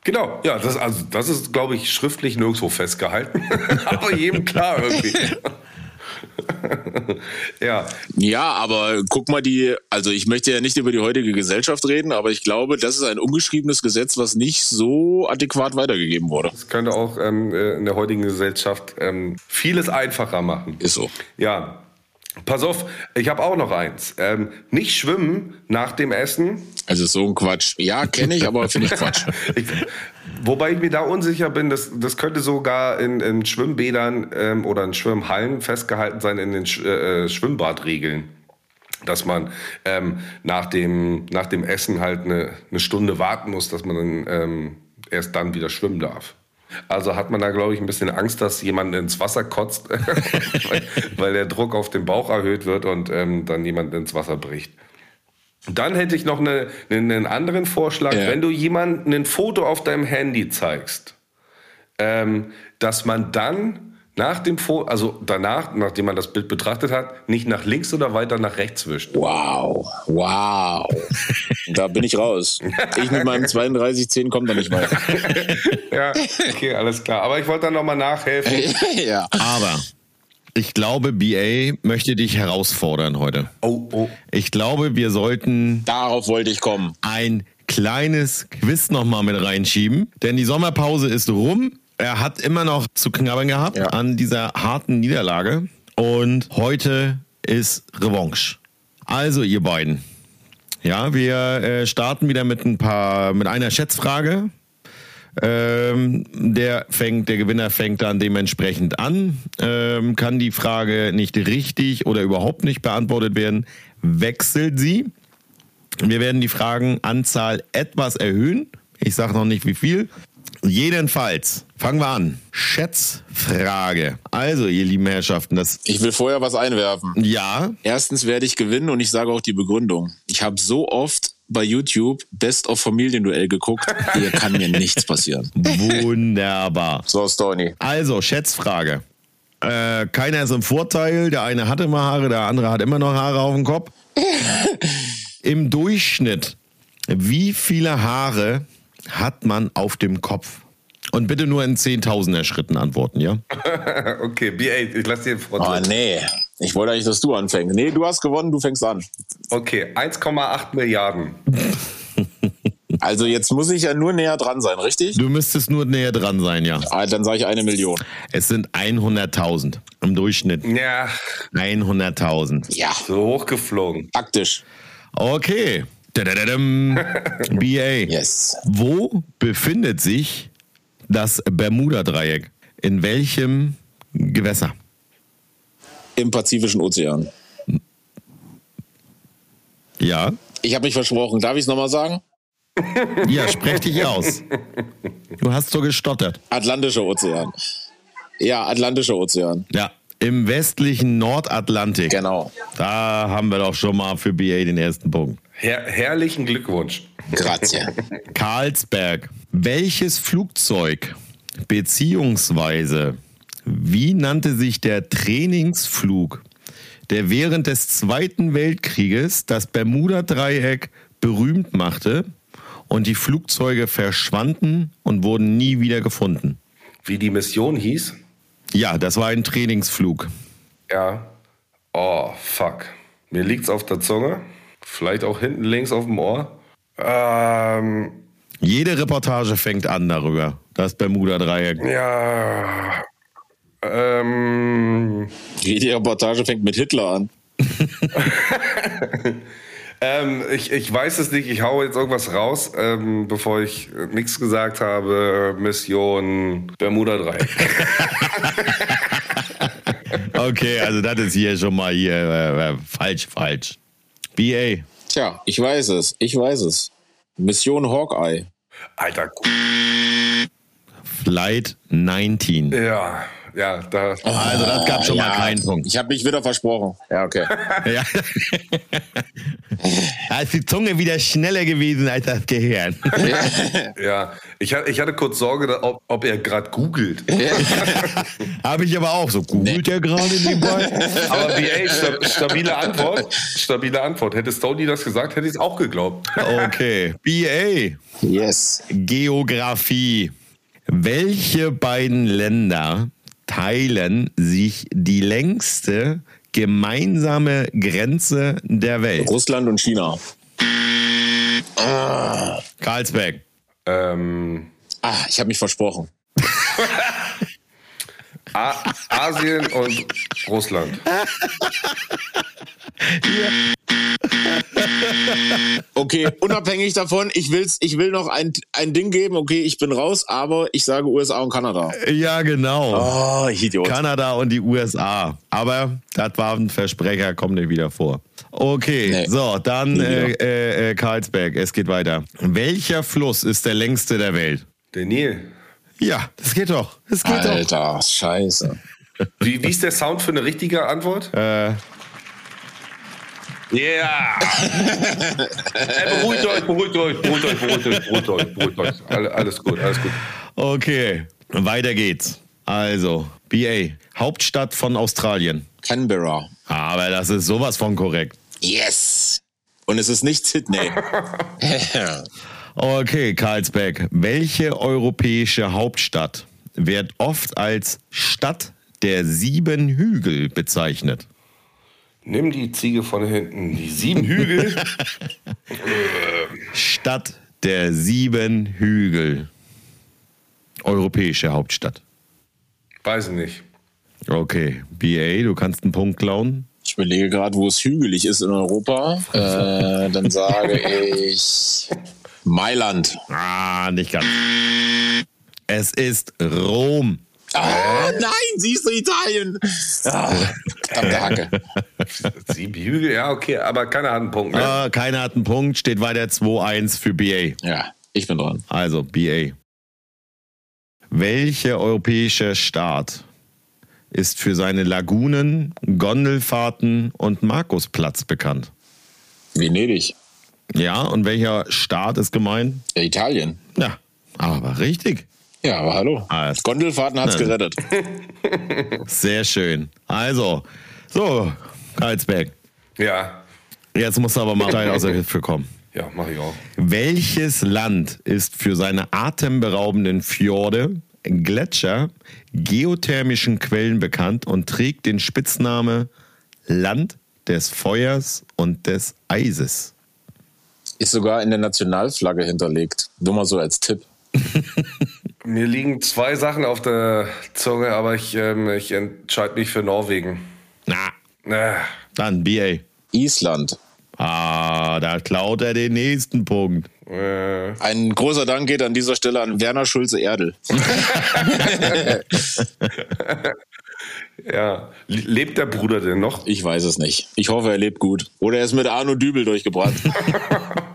Genau, ja, das, also, das ist, glaube ich, schriftlich nirgendwo festgehalten, aber jedem klar irgendwie. ja. Ja, aber guck mal, die, also ich möchte ja nicht über die heutige Gesellschaft reden, aber ich glaube, das ist ein ungeschriebenes Gesetz, was nicht so adäquat weitergegeben wurde. Das könnte auch ähm, äh, in der heutigen Gesellschaft ähm, vieles einfacher machen. Ist so. Ja, Pass auf, ich habe auch noch eins. Ähm, nicht schwimmen nach dem Essen. Also so ein Quatsch. Ja, kenne ich, aber finde ich Quatsch. ich, wobei ich mir da unsicher bin, das, das könnte sogar in, in Schwimmbädern ähm, oder in Schwimmhallen festgehalten sein in den Sch äh, Schwimmbadregeln. Dass man ähm, nach, dem, nach dem Essen halt eine, eine Stunde warten muss, dass man dann ähm, erst dann wieder schwimmen darf. Also hat man da, glaube ich, ein bisschen Angst, dass jemand ins Wasser kotzt, weil, weil, der Druck auf den Bauch erhöht wird und ähm, dann jemand ins Wasser bricht. Dann hätte ich noch eine, einen anderen Vorschlag. Ja. Wenn du jemandem ein Foto auf deinem Handy zeigst, ähm, dass man dann nach dem Foto, also danach, nachdem man das Bild betrachtet hat, nicht nach links oder weiter nach rechts wischt. Wow, wow. da bin ich raus. Ich mit meinem 3210 komme da nicht weiter. ja, okay, alles klar. Aber ich wollte da nochmal nachhelfen. ja. Aber ich glaube, BA möchte dich herausfordern heute. Oh, oh. Ich glaube, wir sollten. Darauf wollte ich kommen. Ein kleines Quiz nochmal mit reinschieben. Denn die Sommerpause ist rum. Er hat immer noch zu knabbern gehabt ja. an dieser harten Niederlage. Und heute ist Revanche. Also, ihr beiden. Ja, wir äh, starten wieder mit ein paar, mit einer Schätzfrage. Ähm, der fängt, der Gewinner fängt dann dementsprechend an. Ähm, kann die Frage nicht richtig oder überhaupt nicht beantwortet werden, wechselt sie. Wir werden die Fragenanzahl etwas erhöhen. Ich sage noch nicht wie viel. Jedenfalls, fangen wir an. Schätzfrage. Also, ihr lieben Herrschaften, das. Ich will vorher was einwerfen. Ja. Erstens werde ich gewinnen und ich sage auch die Begründung. Ich habe so oft bei YouTube Best of Familienduell geguckt. Hier kann mir nichts passieren. Wunderbar. So, Stony. Also, Schätzfrage. Äh, keiner ist im Vorteil. Der eine hat immer Haare, der andere hat immer noch Haare auf dem Kopf. Im Durchschnitt, wie viele Haare hat man auf dem Kopf? Und bitte nur in Zehntausender Schritten antworten, ja? okay, B8, ich lass dir vor. Oh, nee. Ich wollte eigentlich, dass du anfängst. Nee, du hast gewonnen, du fängst an. Okay, 1,8 Milliarden. Also jetzt muss ich ja nur näher dran sein, richtig? Du müsstest nur näher dran sein, ja. Ah, dann sage ich eine Million. Es sind 100.000 im Durchschnitt. Ja. 100.000. Ja. So hochgeflogen. Praktisch. Okay. BA. Yes. Wo befindet sich das Bermuda-Dreieck? In welchem Gewässer? Im Pazifischen Ozean. Ja. Ich habe mich versprochen. Darf ich es nochmal sagen? Ja, sprech dich aus. Du hast so gestottert. Atlantischer Ozean. Ja, Atlantischer Ozean. Ja, im westlichen Nordatlantik. Genau. Da haben wir doch schon mal für BA den ersten Punkt. Her herrlichen Glückwunsch. Grazie. Karlsberg Welches Flugzeug beziehungsweise wie nannte sich der Trainingsflug, der während des Zweiten Weltkrieges das Bermuda-Dreieck berühmt machte und die Flugzeuge verschwanden und wurden nie wieder gefunden? Wie die Mission hieß? Ja, das war ein Trainingsflug. Ja. Oh, fuck. Mir liegt's auf der Zunge. Vielleicht auch hinten links auf dem Ohr. Ähm, Jede Reportage fängt an darüber. Das Bermuda-Dreieck. ja. Ähm, Die Reportage fängt mit Hitler an. ähm, ich, ich weiß es nicht. Ich hau jetzt irgendwas raus, ähm, bevor ich nichts gesagt habe. Mission Bermuda 3. Okay, also das ist hier schon mal hier äh, äh, falsch, falsch. BA. Tja, ich weiß es. Ich weiß es. Mission Hawkeye. Alter, Flight 19. ja, ja, da. Also das gab schon mal Ja, keinen Punkt. Ich habe mich wieder versprochen. Ja, okay. Ja. da ist die Zunge wieder schneller gewesen als das Gehirn. Ja, ich, ha- ich hatte kurz Sorge, ob, ob er gerade googelt. Habe ich aber auch so. Googelt der gerade nebenbei? Aber BA, sta stabile Antwort. Stabile Antwort. Hätte Stoney das gesagt, hätte ich es auch geglaubt. Okay. BA. yes. Geografie. Welche beiden Länder teilen sich die längste gemeinsame Grenze der Welt? Russland und China. Karlsberg. Ähm, Ah, ich habe mich versprochen. A Asien und Russland. Okay, unabhängig davon, ich will's, ich will noch ein, ein Ding geben. Okay, ich bin raus, aber ich sage USA und Kanada. Ja, genau. Oh, Idiot. Kanada und die USA. Aber das war ein Versprecher, kommt nicht wieder vor. Okay, Nee. so, dann äh, äh, äh, Karlsberg, es geht weiter. Welcher Fluss ist der längste der Welt? Der Nil. Ja, das geht doch. Das geht doch. Alter, scheiße. Wie, wie ist der Sound für eine richtige Antwort? Äh, Yeah! Ey, beruhigt euch, beruhigt euch, beruhigt euch, beruhigt euch, beruhigt euch, beruhigt euch. Alle, alles gut, alles gut. okay, weiter geht's. Also, BA, Hauptstadt von Australien. Canberra. Aber das ist sowas von korrekt. Yes. Und es ist nicht Sydney. Okay, Karlsberg. Welche europäische Hauptstadt wird oft als Stadt der sieben Hügel bezeichnet? Nimm die Ziege von hinten. Die sieben Hügel. Stadt der sieben Hügel. Europäische Hauptstadt. Weiß ich nicht. Okay, BA, du kannst einen Punkt klauen. Ich überlege gerade, wo es hügelig ist in Europa. Äh, dann sage ich Mailand. Ah, nicht ganz. Es ist Rom. Ah, nein, siehst du Italien. Ah, verdammte Hacke. Sieben Hügel, ja, okay, aber keiner hat einen Punkt. Ne? Ah, keiner hat einen Punkt, steht weiter 2-1 für BA. Ja, ich bin dran. Also BA. Welcher europäische Staat ist für seine Lagunen, Gondelfahrten und Markusplatz bekannt? Venedig. Ja, und welcher Staat ist gemeint? Ja, Italien. Ja, aber richtig. Ja, aber hallo. Alles. Gondelfahrten hat's Ja. gerettet. Sehr schön. Also, so, Karlsberg. Ja, Jetzt musst du aber mal Teil aus der Hilfe kommen. ja, mache ich auch. Welches Land ist für seine atemberaubenden Fjorde, Gletscher, geothermischen Quellen bekannt und trägt den Spitzname Land des Feuers und des Eises? Ist sogar in der Nationalflagge hinterlegt. Nur mal so als Tipp. Mir liegen zwei Sachen auf der Zunge, aber ich, ähm, ich entscheide mich für Norwegen. Na, Äh, dann BA. Island. Ah, da klaut er den nächsten Punkt. äh, Ein großer Dank geht an dieser Stelle an Werner Schulze-Erdel. ja. Le- Lebt der Bruder denn noch? Ich weiß es nicht. Ich hoffe, er lebt gut. Oder er ist mit Arno Dübel durchgebrannt.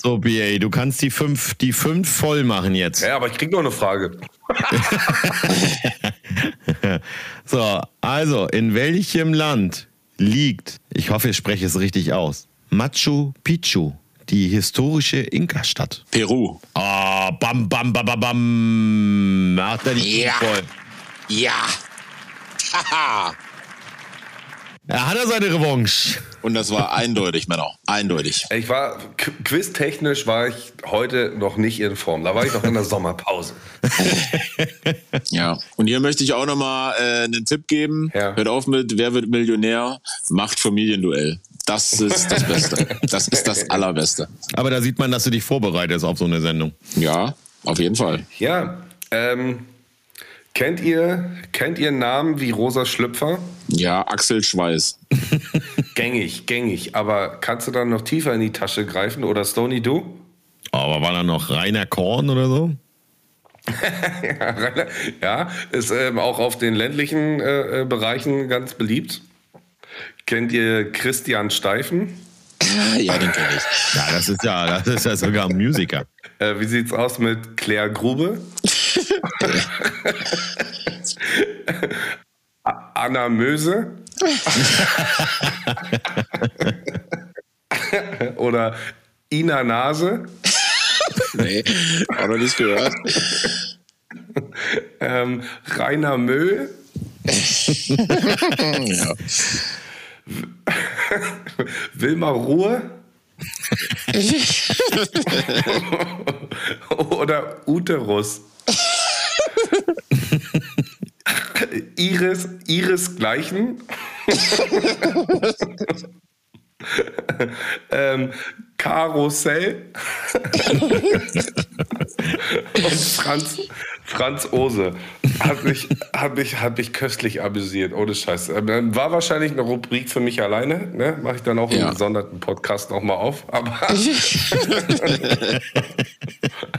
So, BA, du kannst die fünf, die fünf voll machen jetzt. Ja, aber ich krieg noch eine Frage. So, also, in welchem Land liegt, ich hoffe, ich spreche es richtig aus, Machu Picchu, die historische Inka-Stadt? Peru. Ah, bam, bam, bam, bam, bam. Macht er die Ja. voll. Ja. Haha. Er hat er seine Revanche. Und das war eindeutig, Männer. Eindeutig. Ich war, qu- quiztechnisch war ich heute noch nicht in Form. Da war ich noch in der Sommerpause. Ja. Und hier möchte ich auch nochmal äh, einen Tipp geben. Ja. Hört auf mit Wer wird Millionär? Macht Familienduell. Das ist das Beste. Das ist das Allerbeste. Aber da sieht man, dass du dich vorbereitest auf so eine Sendung. Ja, auf jeden Fall. Ja, ähm, kennt ihr, kennt ihr Namen wie Rosa Schlüpfer? Ja, Axel Schweiß. Gängig, gängig. Aber kannst du dann noch tiefer in die Tasche greifen oder Stony Du? Aber war da noch Rainer Korn oder so? Ja, Rainer- ja, ist ähm, auch auf den ländlichen äh, äh, Bereichen ganz beliebt. Kennt ihr Christian Steifen? Ja, den kenne ich. Ja, das ist ja, das ist ja sogar ein Musiker. Äh, wie sieht's aus mit Claire Grube? Anna Möse? Oder Ina Nase? Nee, auch noch nicht gehört. Ähm, Rainer Müll? Ja. Wilma Ruhe? Oder Uterus? Iris, Iris gleichen? ähm, Karussell? Und Franz, Franz Ose hat mich, hat, mich, hat mich köstlich amüsiert, ohne Scheiß. Ähm, War wahrscheinlich eine Rubrik für mich alleine, ne? Mache ich dann auch Ja. einen gesonderten Podcast nochmal auf. Aber,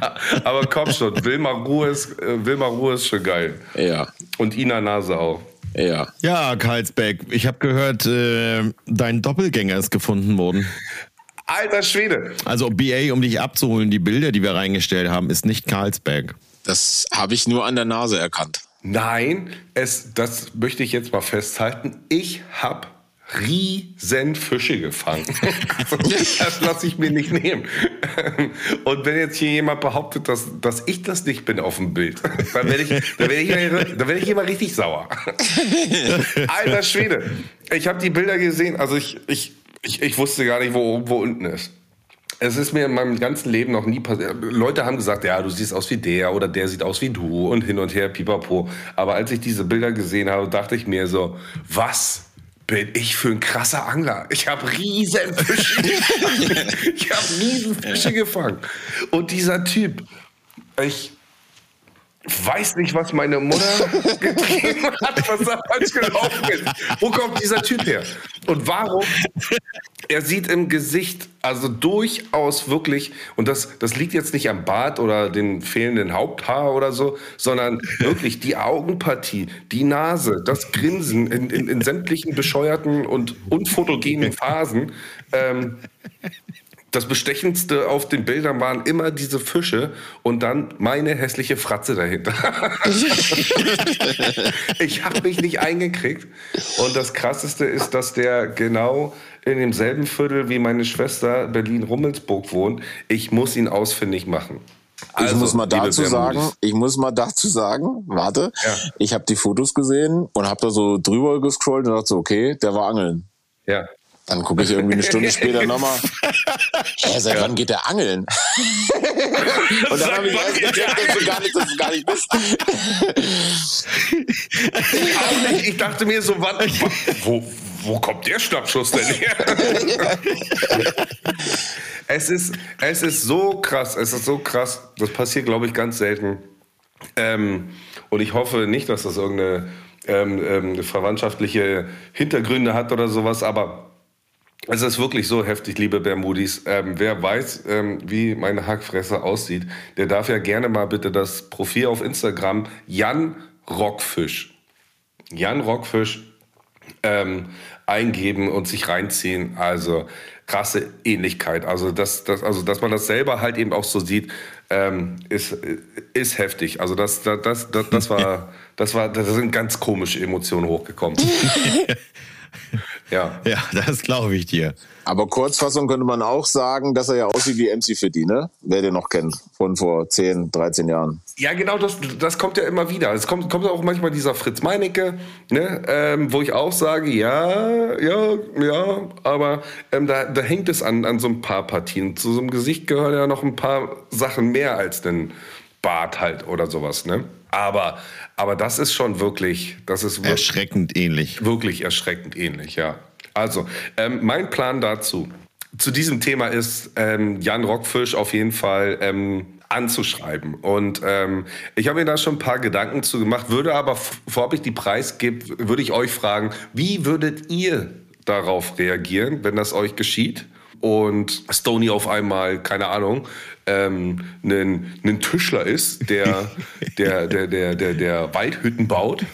aber komm schon, Wilma Ruhe ist, äh, Wilma Ruhe ist schon geil. Ja, Und Ina Nase auch. ja. Ja, Karlsbeck, ich habe gehört, äh, dein Doppelgänger ist gefunden worden. Alter Schwede. Also BA, um dich abzuholen, die Bilder, die wir reingestellt haben, ist nicht Karlsberg. Das habe ich nur an der Nase erkannt. Nein, es, das möchte ich jetzt mal festhalten. Ich habe riesen Fische gefangen. Das lasse ich mir nicht nehmen. Und wenn jetzt hier jemand behauptet, dass, dass ich das nicht bin auf dem Bild, dann werde ich, dann werde ich, dann werde ich immer richtig sauer. Alter Schwede. Ich habe die Bilder gesehen, also ich, ich, ich, ich wusste gar nicht, wo wo unten ist. Es ist mir in meinem ganzen Leben noch nie passiert. Leute haben gesagt, ja, du siehst aus wie der oder der sieht aus wie du und hin und her, pipapo. Aber als ich diese Bilder gesehen habe, dachte ich mir so, was bin ich für ein krasser Angler? Ich habe riesen Fische gefangen. Ich habe riesen Fische gefangen. Und dieser Typ, ich weiß nicht, was meine Mutter getrieben hat, was da falsch gelaufen ist. Wo kommt dieser Typ her? Und warum? Er sieht im Gesicht, also durchaus wirklich, und das, das liegt jetzt nicht am Bart oder dem fehlenden Haupthaar oder so, sondern wirklich die Augenpartie, die Nase, das Grinsen in, in, in sämtlichen bescheuerten und unfotogenen Phasen. Ähm, das Bestechendste auf den Bildern waren immer diese Fische und dann meine hässliche Fratze dahinter. ich habe mich nicht eingekriegt. Und das Krasseste ist, dass der genau in demselben Viertel wie meine Schwester Berlin-Rummelsburg wohnt. Ich muss ihn ausfindig machen. ich muss mal Also, dazu sagen, ich muss mal dazu sagen, warte, Ja. ich habe die Fotos gesehen und habe da so drüber gescrollt und dachte so, okay, der war angeln. Ja. Dann gucke ich irgendwie eine Stunde später nochmal. Hä, seit wann geht der angeln? Und dann habe ich erst gecheckt, dass du gar nicht, dass du gar nicht bist. Nicht. Ich dachte mir so, wann, wo, wo kommt der Schnappschuss denn her? es, ist, es ist so krass, es ist so krass. Das passiert, glaube ich, ganz selten. Ähm, und ich hoffe nicht, dass das irgendeine ähm, ähm, verwandtschaftliche Hintergründe hat oder sowas, aber es ist wirklich so heftig, liebe Bermudis. Ähm, wer weiß, ähm, wie meine Hackfresse aussieht, der darf ja gerne mal bitte das Profil auf Instagram Jan Rockfisch. Jan Rockfisch ähm, eingeben und sich reinziehen. Also krasse Ähnlichkeit. Also, das, das, also dass man das selber halt eben auch so sieht, ähm, ist, ist heftig. Also das, das, das, das, das war, das war, da sind ganz komische Emotionen hochgekommen. Ja. Ja, das glaube ich dir. Aber Kurzfassung könnte man auch sagen, dass er ja aussieht wie MC Fitty, ne? Wer den noch kennt, von vor 10, 13 Jahren. Ja, genau, das, das kommt ja immer wieder. Es kommt, kommt auch manchmal dieser Fritz Meinecke, ne, ähm, wo ich auch sage, ja, ja, ja, aber ähm, da, da hängt es an, an so ein paar Partien. Zu so einem Gesicht gehören ja noch ein paar Sachen mehr als den Bart halt oder sowas, ne? Aber, aber das ist schon wirklich, das ist wirklich, Erschreckend ähnlich. wirklich erschreckend ähnlich, ja. Also, ähm, mein Plan dazu, zu diesem Thema ist, ähm, Jan Rockfisch auf jeden Fall ähm, anzuschreiben. Und ähm, ich habe mir da schon ein paar Gedanken zu gemacht, würde aber, bevor ich die Preis gebe, würde ich euch fragen, wie würdet ihr darauf reagieren, wenn das euch geschieht? Und Stony auf einmal, keine Ahnung, ähm, einen, einen Tischler ist, der, der, der, der, der, der Waldhütten baut.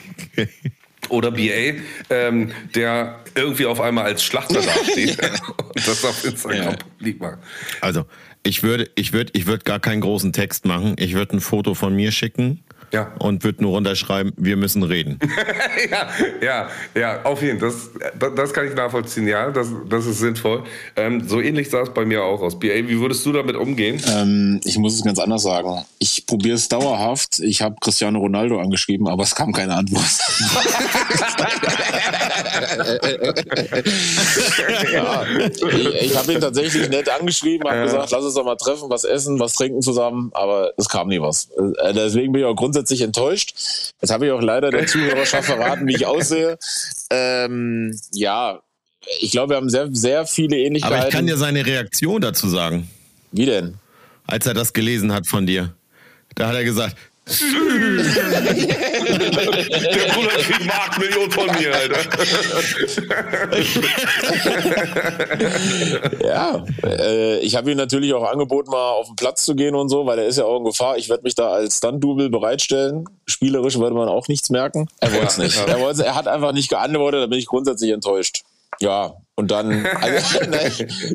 Oder BA, ähm, der irgendwie auf einmal als Schlachter dasteht und das auf Instagram Ja. publik macht. Also, ich würde, ich würde, ich würde gar keinen großen Text machen. Ich würde ein Foto von mir schicken. Ja. Und würde nur runterschreiben, wir müssen reden. ja, ja, ja, auf jeden Fall. Das, das, kann ich nachvollziehen, ja, das, das ist sinnvoll. Ähm, so ähnlich sah es bei mir auch aus. BA, wie würdest du damit umgehen? Ähm, ich muss es ganz anders sagen. Ich probiere es dauerhaft. Ich habe Cristiano Ronaldo angeschrieben, aber es kam keine Antwort. ja, ich ich habe ihn tatsächlich nett angeschrieben, habe gesagt, lass uns doch mal treffen, was essen, was trinken zusammen, aber es kam nie was. Äh, Deswegen bin ich auch grundsätzlich enttäuscht. Jetzt habe ich auch leider der Zuhörerschaft verraten, wie ich aussehe. Ähm, ja, ich glaube, wir haben sehr, sehr viele Ähnlichkeiten. Aber ich kann dir seine Reaktion dazu sagen, wie denn? als er das gelesen hat von dir. Da hat er gesagt, Der Bruder kriegt eine Marktmillion von mir, Alter. Ja, äh, ich habe ihm natürlich auch angeboten, mal auf den Platz zu gehen und so, weil er ist ja auch in Gefahr. Ich werde mich da als Stunt-Double bereitstellen. Spielerisch würde man auch nichts merken. Er wollte es Ja, nicht. ja. Er, er hat einfach nicht geantwortet, da bin ich grundsätzlich enttäuscht. Ja, und dann, also, nein,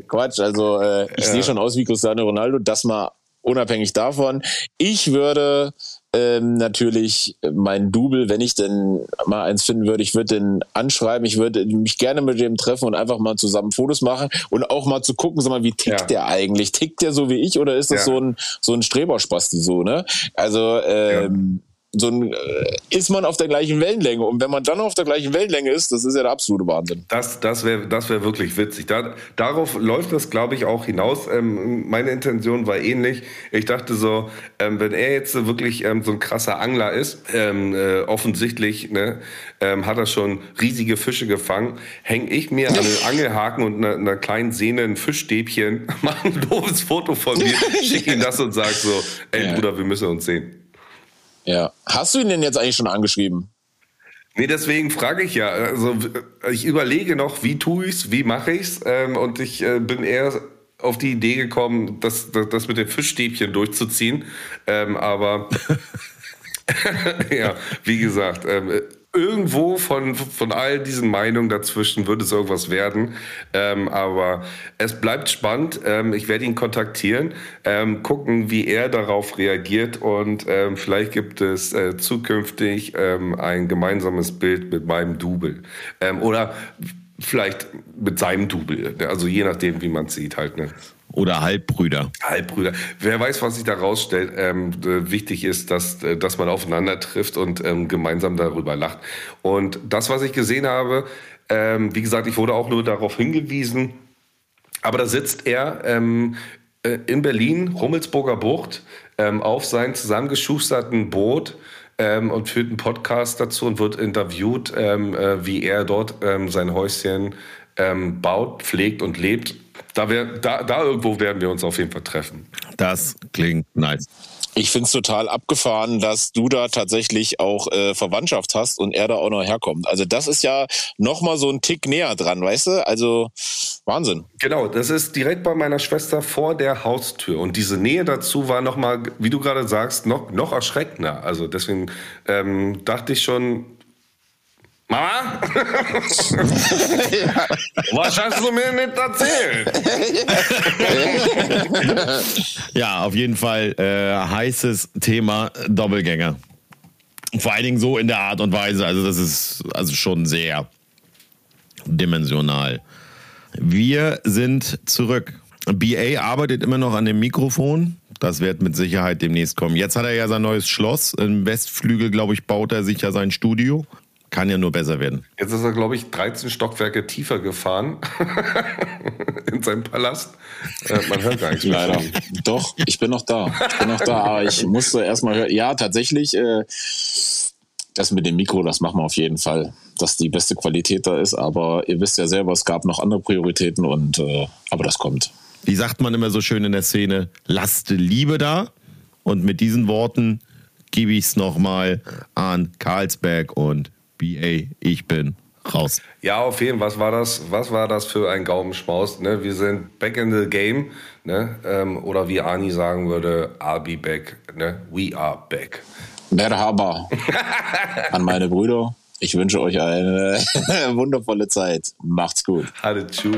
Quatsch, also äh, ich sehe schon aus wie Cristiano Ronaldo, das mal unabhängig davon. Ich würde ähm, natürlich mein Double, wenn ich denn mal eins finden würde, ich würde den anschreiben, ich würde mich gerne mit dem treffen und einfach mal zusammen Fotos machen und auch mal zu gucken, sag mal, wie tickt Ja. der eigentlich? Tickt der so wie ich oder ist das Ja. so ein so ein Streberspasti so, ne? Also ähm, so ein, äh, ist man auf der gleichen Wellenlänge und wenn man dann auf der gleichen Wellenlänge ist, das ist ja der absolute Wahnsinn. Das, das wäre das wär wirklich witzig. Da, darauf läuft das, glaube ich, auch hinaus. Ähm, meine Intention war ähnlich. Ich dachte so, ähm, wenn er jetzt wirklich ähm, so ein krasser Angler ist, ähm, äh, offensichtlich ne, ähm, hat er schon riesige Fische gefangen, hänge ich mir an den Angelhaken und einer, einer kleinen Sehne ein Fischstäbchen, mache ein doofes Foto von mir, schicke ihm das und sag so, ey Ja. Bruder, wir müssen uns sehen. Ja. Hast du ihn denn jetzt eigentlich schon angeschrieben? Nee, deswegen frage ich ja. Also ich überlege noch, wie tue ich's, wie mache ich's, ähm, und ich äh, bin eher auf die Idee gekommen, das, das, das mit den Fischstäbchen durchzuziehen. Ähm, aber ja, wie gesagt, ähm, irgendwo von, von all diesen Meinungen dazwischen wird es irgendwas werden. Ähm, aber es bleibt spannend. Ähm, ich werde ihn kontaktieren, ähm, gucken, wie er darauf reagiert und ähm, vielleicht gibt es äh, zukünftig ähm, ein gemeinsames Bild mit meinem Double. Ähm, oder vielleicht mit seinem Double. Also je nachdem, wie man es sieht halt. Ne? Oder Halbbrüder. Halbbrüder. Wer weiß, was sich da rausstellt. Ähm, äh, wichtig ist, dass, äh, dass man aufeinander trifft und ähm, gemeinsam darüber lacht. Und das, was ich gesehen habe, ähm, wie gesagt, ich wurde auch nur darauf hingewiesen, aber da sitzt er ähm, äh, in Berlin, Rummelsburger Bucht, ähm, auf seinem zusammengeschusterten Boot ähm, und führt einen Podcast dazu und wird interviewt, äh, wie er dort sein Häuschen baut, pflegt und lebt. Da, wär, da, da irgendwo werden wir uns auf jeden Fall treffen. Das klingt nice. Ich find's total abgefahren, dass du da tatsächlich auch äh, Verwandtschaft hast und er da auch noch herkommt. Also das ist ja noch mal so ein Tick näher dran, weißt du? Also Wahnsinn. Genau, das ist direkt bei meiner Schwester vor der Haustür. Und diese Nähe dazu war nochmal, wie du gerade sagst, noch, noch erschreckender. Also deswegen ähm, dachte ich schon, Mama? Was hast du mir nicht erzählt? Ja, auf jeden Fall äh, heißes Thema Doppelgänger. Vor allen Dingen so in der Art und Weise. Also das ist also schon sehr dimensional. Wir sind zurück. BA arbeitet immer noch an dem Mikrofon. Das wird mit Sicherheit demnächst kommen. Jetzt hat er ja sein neues Schloss. Im Westflügel, glaube ich, baut er sich ja sein Studio. Kann ja nur besser werden. Jetzt ist er, glaube ich, 13 Stockwerke tiefer gefahren in seinem Palast. Äh, man hört gar nichts mehr. Leider. Doch, ich bin noch da. Ich bin noch da, aber ich musste erstmal hören. Ja, tatsächlich, äh, das mit dem Mikro, das machen wir auf jeden Fall, dass die beste Qualität da ist. Aber ihr wisst ja selber, es gab noch andere Prioritäten und äh, aber das kommt. Wie sagt man immer so schön in der Szene, lasst Liebe da. Und mit diesen Worten gebe ich es nochmal an Karlsberg und BA, ich bin raus. Ja, auf jeden Fall. Was war das, was war das für ein Gaumenschmaus? Ne? Wir sind back in the game. Ne? Ähm, oder wie Ani sagen würde, I'll be back. Ne? We are back. Merhaba an meine Brüder. Ich wünsche euch eine wundervolle Zeit. Macht's gut. Alle tschüss.